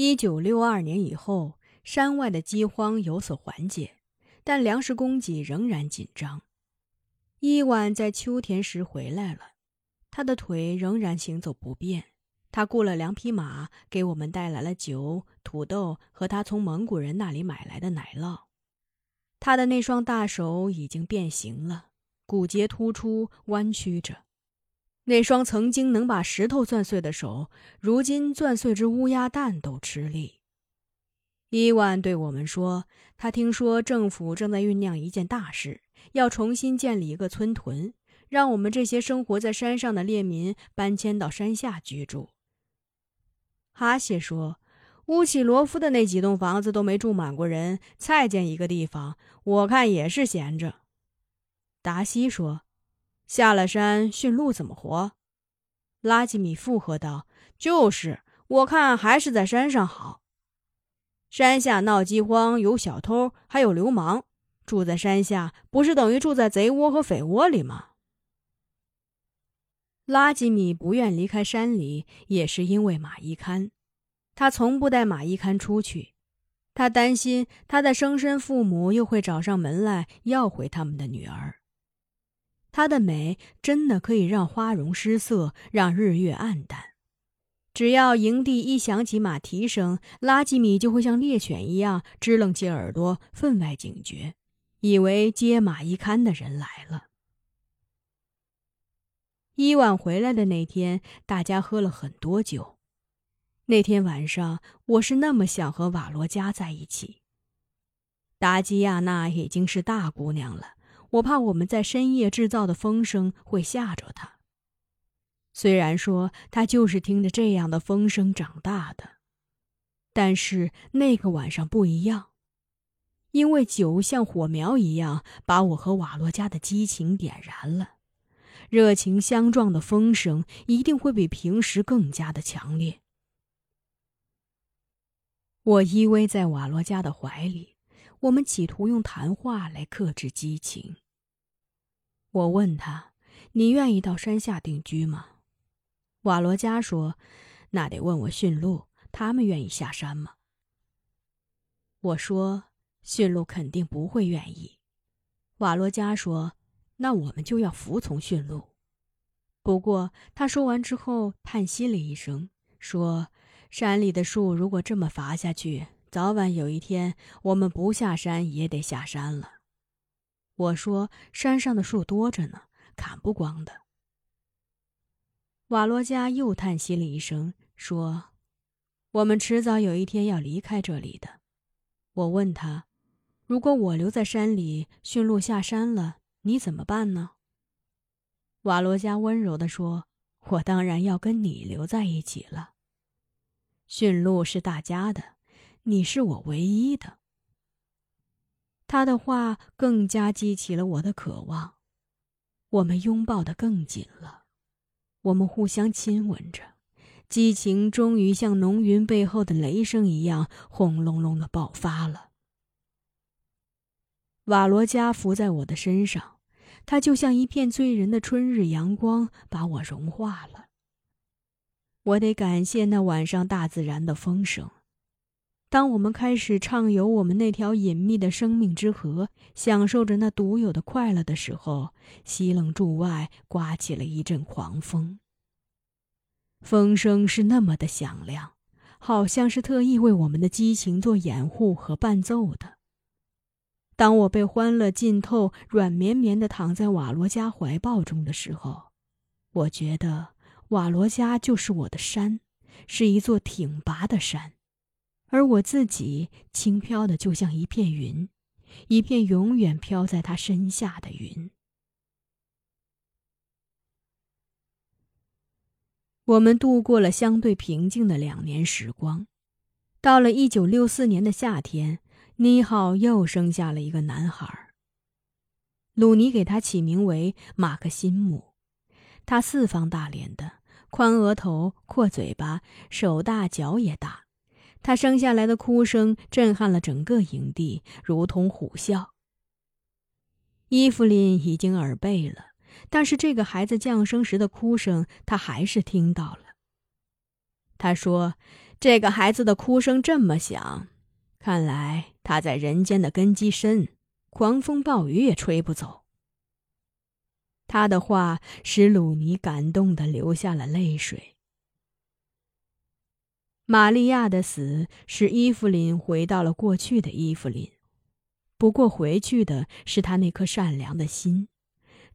一九六二年以后，山外的饥荒有所缓解，但粮食供给仍然紧张。伊万在秋天时回来了，他的腿仍然行走不便。他雇了两匹马，给我们带来了酒、土豆和他从蒙古人那里买来的奶酪。他的那双大手已经变形了，骨节突出，弯曲着。那双曾经能把石头钻碎的手，如今钻碎只乌鸦蛋都吃力。伊万对我们说：“他听说政府正在酝酿一件大事，要重新建立一个村屯，让我们这些生活在山上的猎民搬迁到山下居住。”哈谢说：“乌起罗夫的那几栋房子都没住满过人，再建一个地方，我看也是闲着。”达西说：“下了山驯鹿怎么活？”拉吉米附和道：“就是，我看还是在山上好。山下闹饥荒，有小偷，还有流氓，住在山下不是等于住在贼窝和匪窝里吗？”拉吉米不愿离开山里，也是因为马伊堪。他从不带马伊堪出去，他担心他的生身父母又会找上门来要回他们的女儿。她的美真的可以让花容失色，让日月暗淡。只要营地一响起马蹄声，拉吉米就会像猎犬一样支棱起耳朵，分外警觉，以为接马伊堪的人来了。伊万回来的那天，大家喝了很多酒。那天晚上，我是那么想和瓦罗加在一起。达基亚娜已经是大姑娘了，我怕我们在深夜制造的风声会吓着他。虽然说他就是听着这样的风声长大的，但是那个晚上不一样，因为酒像火苗一样把我和瓦罗加的激情点燃了。热情相撞的风声一定会比平时更加的强烈。我依偎在瓦罗加的怀里，我们企图用谈话来克制激情。我问他：“你愿意到山下定居吗？”瓦罗加说：“那得问我驯鹿，他们愿意下山吗？”我说：“驯鹿肯定不会愿意。”瓦罗加说。那我们就要服从驯鹿。不过他说完之后，叹息了一声，说：“山里的树如果这么伐下去，早晚有一天，我们不下山也得下山了。”我说：“山上的树多着呢，砍不光的。”瓦罗加又叹息了一声，说：“我们迟早有一天要离开这里的。”我问他：“如果我留在山里，驯鹿下山了？”你怎么办呢？瓦罗加温柔地说：“我当然要跟你留在一起了。驯鹿是大家的，你是我唯一的。”他的话更加激起了我的渴望，我们拥抱得更紧了，我们互相亲吻着，激情终于像浓云背后的雷声一样轰隆隆的爆发了。瓦罗加伏在我的身上，他就像一片醉人的春日阳光，把我融化了。我得感谢那晚上大自然的风声。当我们开始畅游我们那条隐秘的生命之河，享受着那独有的快乐的时候，西冷柱外刮起了一阵狂风。风声是那么的响亮，好像是特意为我们的激情做掩护和伴奏的。当我被欢乐浸透，软绵绵的躺在瓦罗加怀抱中的时候，我觉得瓦罗加就是我的山，是一座挺拔的山，而我自己轻飘的就像一片云，一片永远飘在他身下的云。我们度过了相对平静的两年时光，到了一九六四年的夏天。妮浩又生下了一个男孩。鲁尼给他起名为马克辛姆，他四方大脸的，宽额头、阔嘴巴，手大脚也大。他生下来的哭声震撼了整个营地，如同虎啸。伊芙琳已经耳背了，但是这个孩子降生时的哭声，他还是听到了。他说：“这个孩子的哭声这么响，看来他在人间的根基深，狂风暴雨也吹不走。他的话使鲁尼感动的流下了泪水。玛利亚的死使伊芙琳回到了过去的伊芙琳，不过回去的是她那颗善良的心，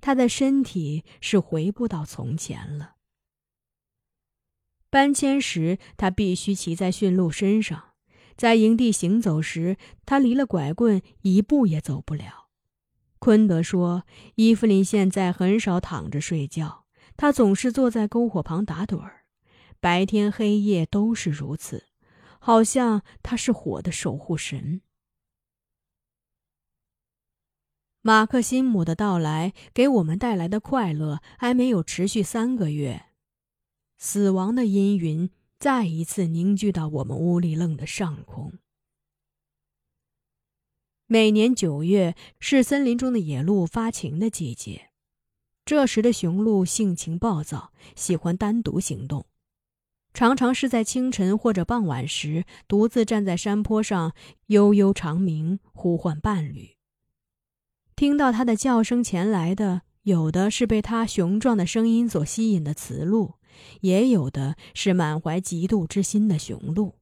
她的身体是回不到从前了。搬迁时，他必须骑在驯鹿身上；在营地行走时，他离了拐棍一步也走不了。昆德说：“伊芙琳现在很少躺着睡觉，她总是坐在篝火旁打盹儿，白天黑夜都是如此，好像他是火的守护神。”马克辛姆的到来给我们带来的快乐还没有持续三个月，死亡的阴云再一次凝聚到我们乌里楞的上空。每年九月是森林中的野鹿发情的季节，这时的雄鹿性情暴躁，喜欢单独行动，常常是在清晨或者傍晚时独自站在山坡上悠悠长鸣，呼唤伴侣。听到它的叫声前来的，有的是被它雄壮的声音所吸引的雌鹿，也有的是满怀嫉妒之心的雄鹿。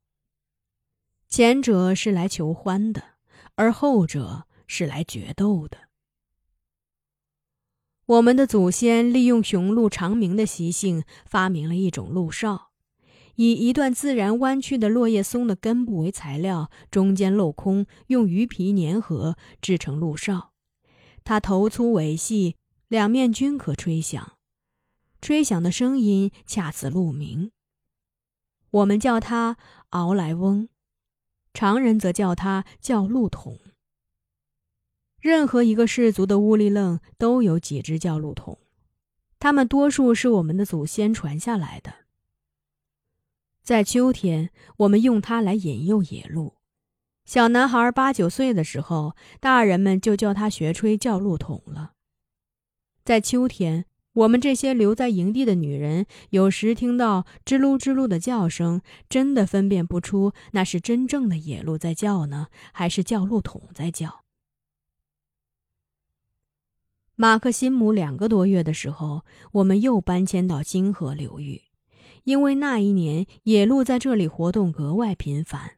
前者是来求欢的。而后者是来决斗的。我们的祖先利用雄鹿长鸣的习性，发明了一种鹿哨，以一段自然弯曲的落叶松的根部为材料，中间镂空，用鱼皮粘合制成鹿哨。它头粗尾细，两面均可吹响，吹响的声音恰似鹿鸣。我们叫它敖莱翁。常人则叫它叫鹿筒。任何一个氏族的乌力楞都有几只叫鹿筒，它们多数是我们的祖先传下来的。在秋天，我们用它来引诱野鹿。小男孩八九岁的时候，大人们就叫他学吹叫鹿桶了。在秋天。我们这些留在营地的女人，有时听到吱噜吱噜的叫声，真的分辨不出那是真正的野鹿在叫呢，还是叫鹿桶在叫。马克辛姆两个多月的时候，我们又搬迁到金河流域，因为那一年野鹿在这里活动格外频繁。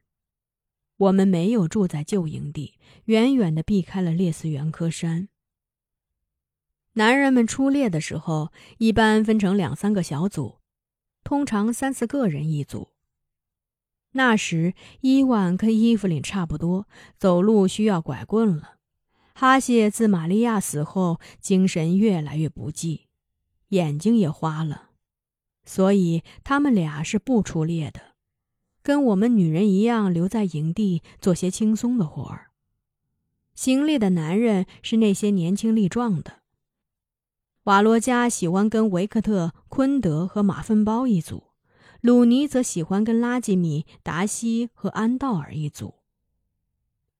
我们没有住在旧营地，远远地避开了列斯元科山。男人们出猎的时候，一般分成两三个小组，通常三四个人一组。那时，伊万跟伊芙琳差不多，走路需要拐棍了。哈谢自玛利亚死后，精神越来越不济，眼睛也花了，所以他们俩是不出猎的，跟我们女人一样留在营地做些轻松的活儿。行猎的男人是那些年轻力壮的。瓦罗加喜欢跟维克特、昆德和马粪包一组，鲁尼则喜欢跟拉吉米、达西和安道尔一组。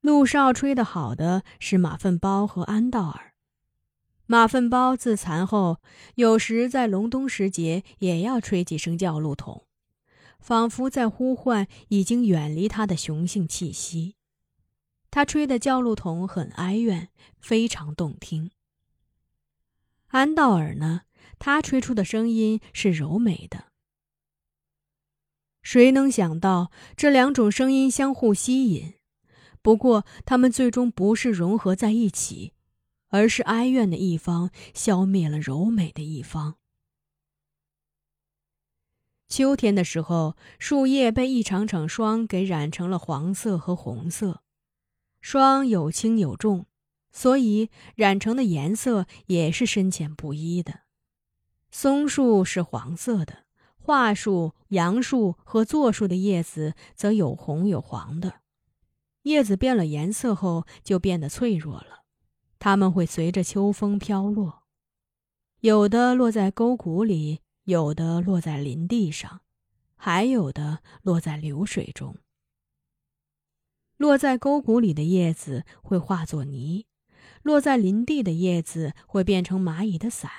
陆少吹得好的是马粪包和安道尔。马粪包自残后，有时在隆冬时节也要吹几声叫鹿筒，仿佛在呼唤已经远离他的雄性气息。他吹的叫鹿筒很哀怨，非常动听。安道尔呢？他吹出的声音是柔美的。谁能想到这两种声音相互吸引？不过，他们最终不是融合在一起，而是哀怨的一方消灭了柔美的一方。秋天的时候，树叶被一场场霜给染成了黄色和红色，霜有轻有重。所以染成的颜色也是深浅不一的。松树是黄色的，桦树、杨树和柞树的叶子则有红有黄的。叶子变了颜色后就变得脆弱了，它们会随着秋风飘落，有的落在沟谷里，有的落在林地上，还有的落在流水中。落在沟谷里的叶子会化作泥。落在林地的叶子会变成蚂蚁的伞，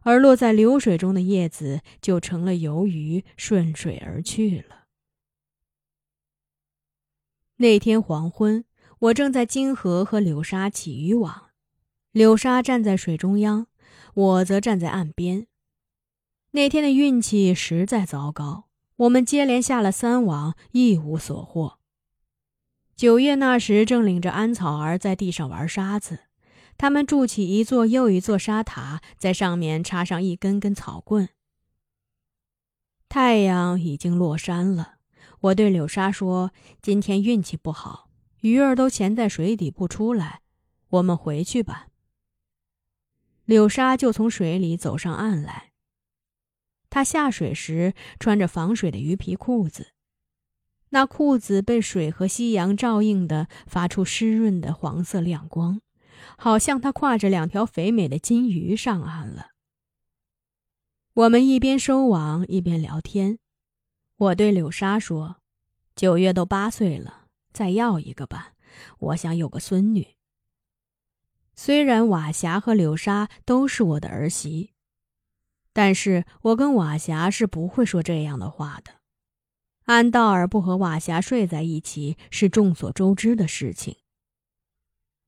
而落在流水中的叶子就成了游鱼，顺水而去了。那天黄昏，我正在金河和柳沙起渔网，柳沙站在水中央，我则站在岸边。那天的运气实在糟糕，我们接连下了三网，一无所获。九月那时，正领着安草儿在地上玩沙子，他们筑起一座又一座沙塔，在上面插上一根根草棍。太阳已经落山了。我对柳沙说：“今天运气不好，鱼儿都潜在水底不出来，我们回去吧。”柳沙就从水里走上岸来。他下水时穿着防水的鱼皮裤子，那裤子被水和夕阳照映的发出湿润的黄色亮光，好像他挎着两条肥美的金鱼上岸了。我们一边收网一边聊天。我对柳沙说：“九月都八岁了，再要一个吧，我想有个孙女。”虽然瓦霞和柳沙都是我的儿媳，但是我跟瓦霞是不会说这样的话的。安道尔不和瓦霞睡在一起是众所周知的事情。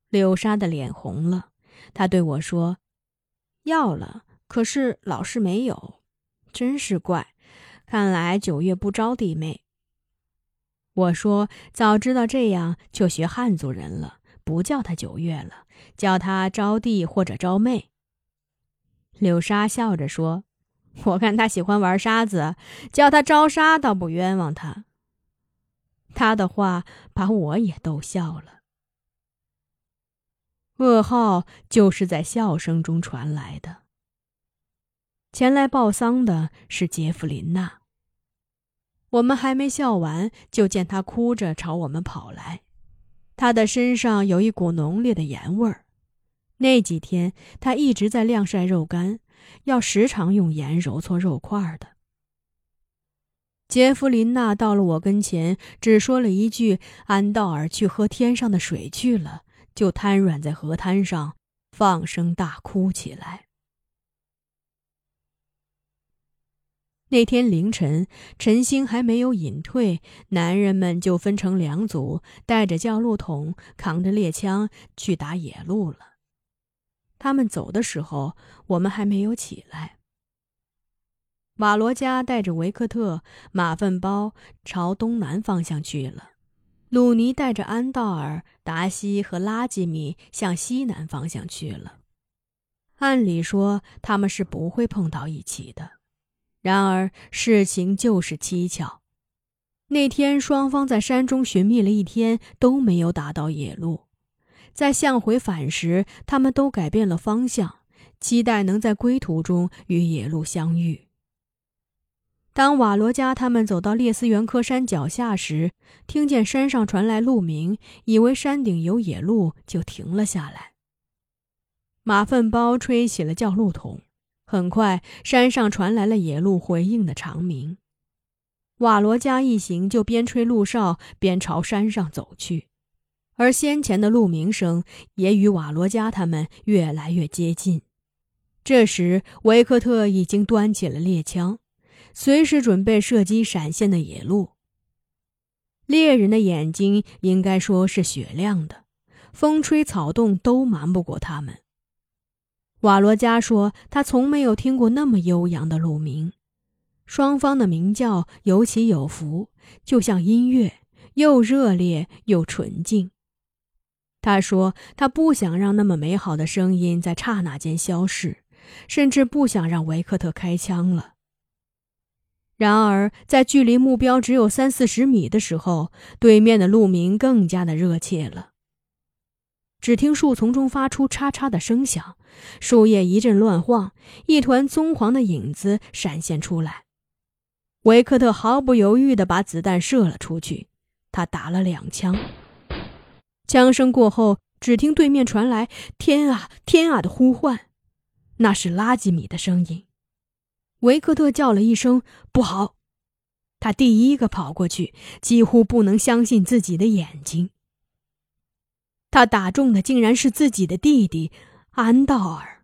柳沙的脸红了，她对我说：“要了，可是老是没有，真是怪。”看来九月不招弟妹。我说早知道这样，就学汉族人了，不叫他九月了，叫他招弟或者招妹。柳沙笑着说：“我看他喜欢玩沙子，叫他招沙倒不冤枉他。”他的话把我也逗笑了。噩耗就是在笑声中传来的。前来报丧的是杰弗琳娜。我们还没笑完，就见他哭着朝我们跑来。他的身上有一股浓烈的盐味儿。那几天他一直在晾晒肉干，要时常用盐揉搓肉块的。杰弗琳娜到了我跟前，只说了一句：“安道尔去喝天上的水去了。”就瘫软在河滩上，放声大哭起来。那天凌晨，晨星还没有隐退，男人们就分成两组，带着叫路筒，扛着猎枪去打野鹿了。他们走的时候，我们还没有起来。瓦罗加带着维克特、马粪包朝东南方向去了，鲁尼带着安道尔、达西和拉吉米向西南方向去了。按理说，他们是不会碰到一起的。然而事情就是蹊跷，那天双方在山中寻觅了一天，都没有打到野鹿。在向回返时，他们都改变了方向，期待能在归途中与野鹿相遇。当瓦罗加他们走到列斯元科山脚下时，听见山上传来鹿鸣，以为山顶有野鹿，就停了下来。马粪包吹起了叫鹿筒。很快，山上传来了野鹿回应的长鸣。瓦罗加一行就边吹鹿哨边朝山上走去，而先前的鹿鸣声也与瓦罗加他们越来越接近。这时，维克特已经端起了猎枪，随时准备射击闪现的野鹿。猎人的眼睛应该说是雪亮的，风吹草动都瞒不过他们。瓦罗加说：“他从没有听过那么悠扬的鹿鸣，双方的鸣叫有起有伏，就像音乐，又热烈又纯净。”他说：“他不想让那么美好的声音在刹那间消逝，甚至不想让维克特开枪了。”然而，在距离目标只有三四十米的时候，对面的鹿鸣更加的热切了。只听树丛中发出嚓嚓的声响，树叶一阵乱晃，一团棕黄的影子闪现出来。维克特毫不犹豫地把子弹射了出去，他打了两枪。枪声过后，只听对面传来“天啊，天啊”的呼唤，那是拉吉米的声音。维克特叫了一声“不好”，他第一个跑过去，几乎不能相信自己的眼睛。他打中的竟然是自己的弟弟安道尔。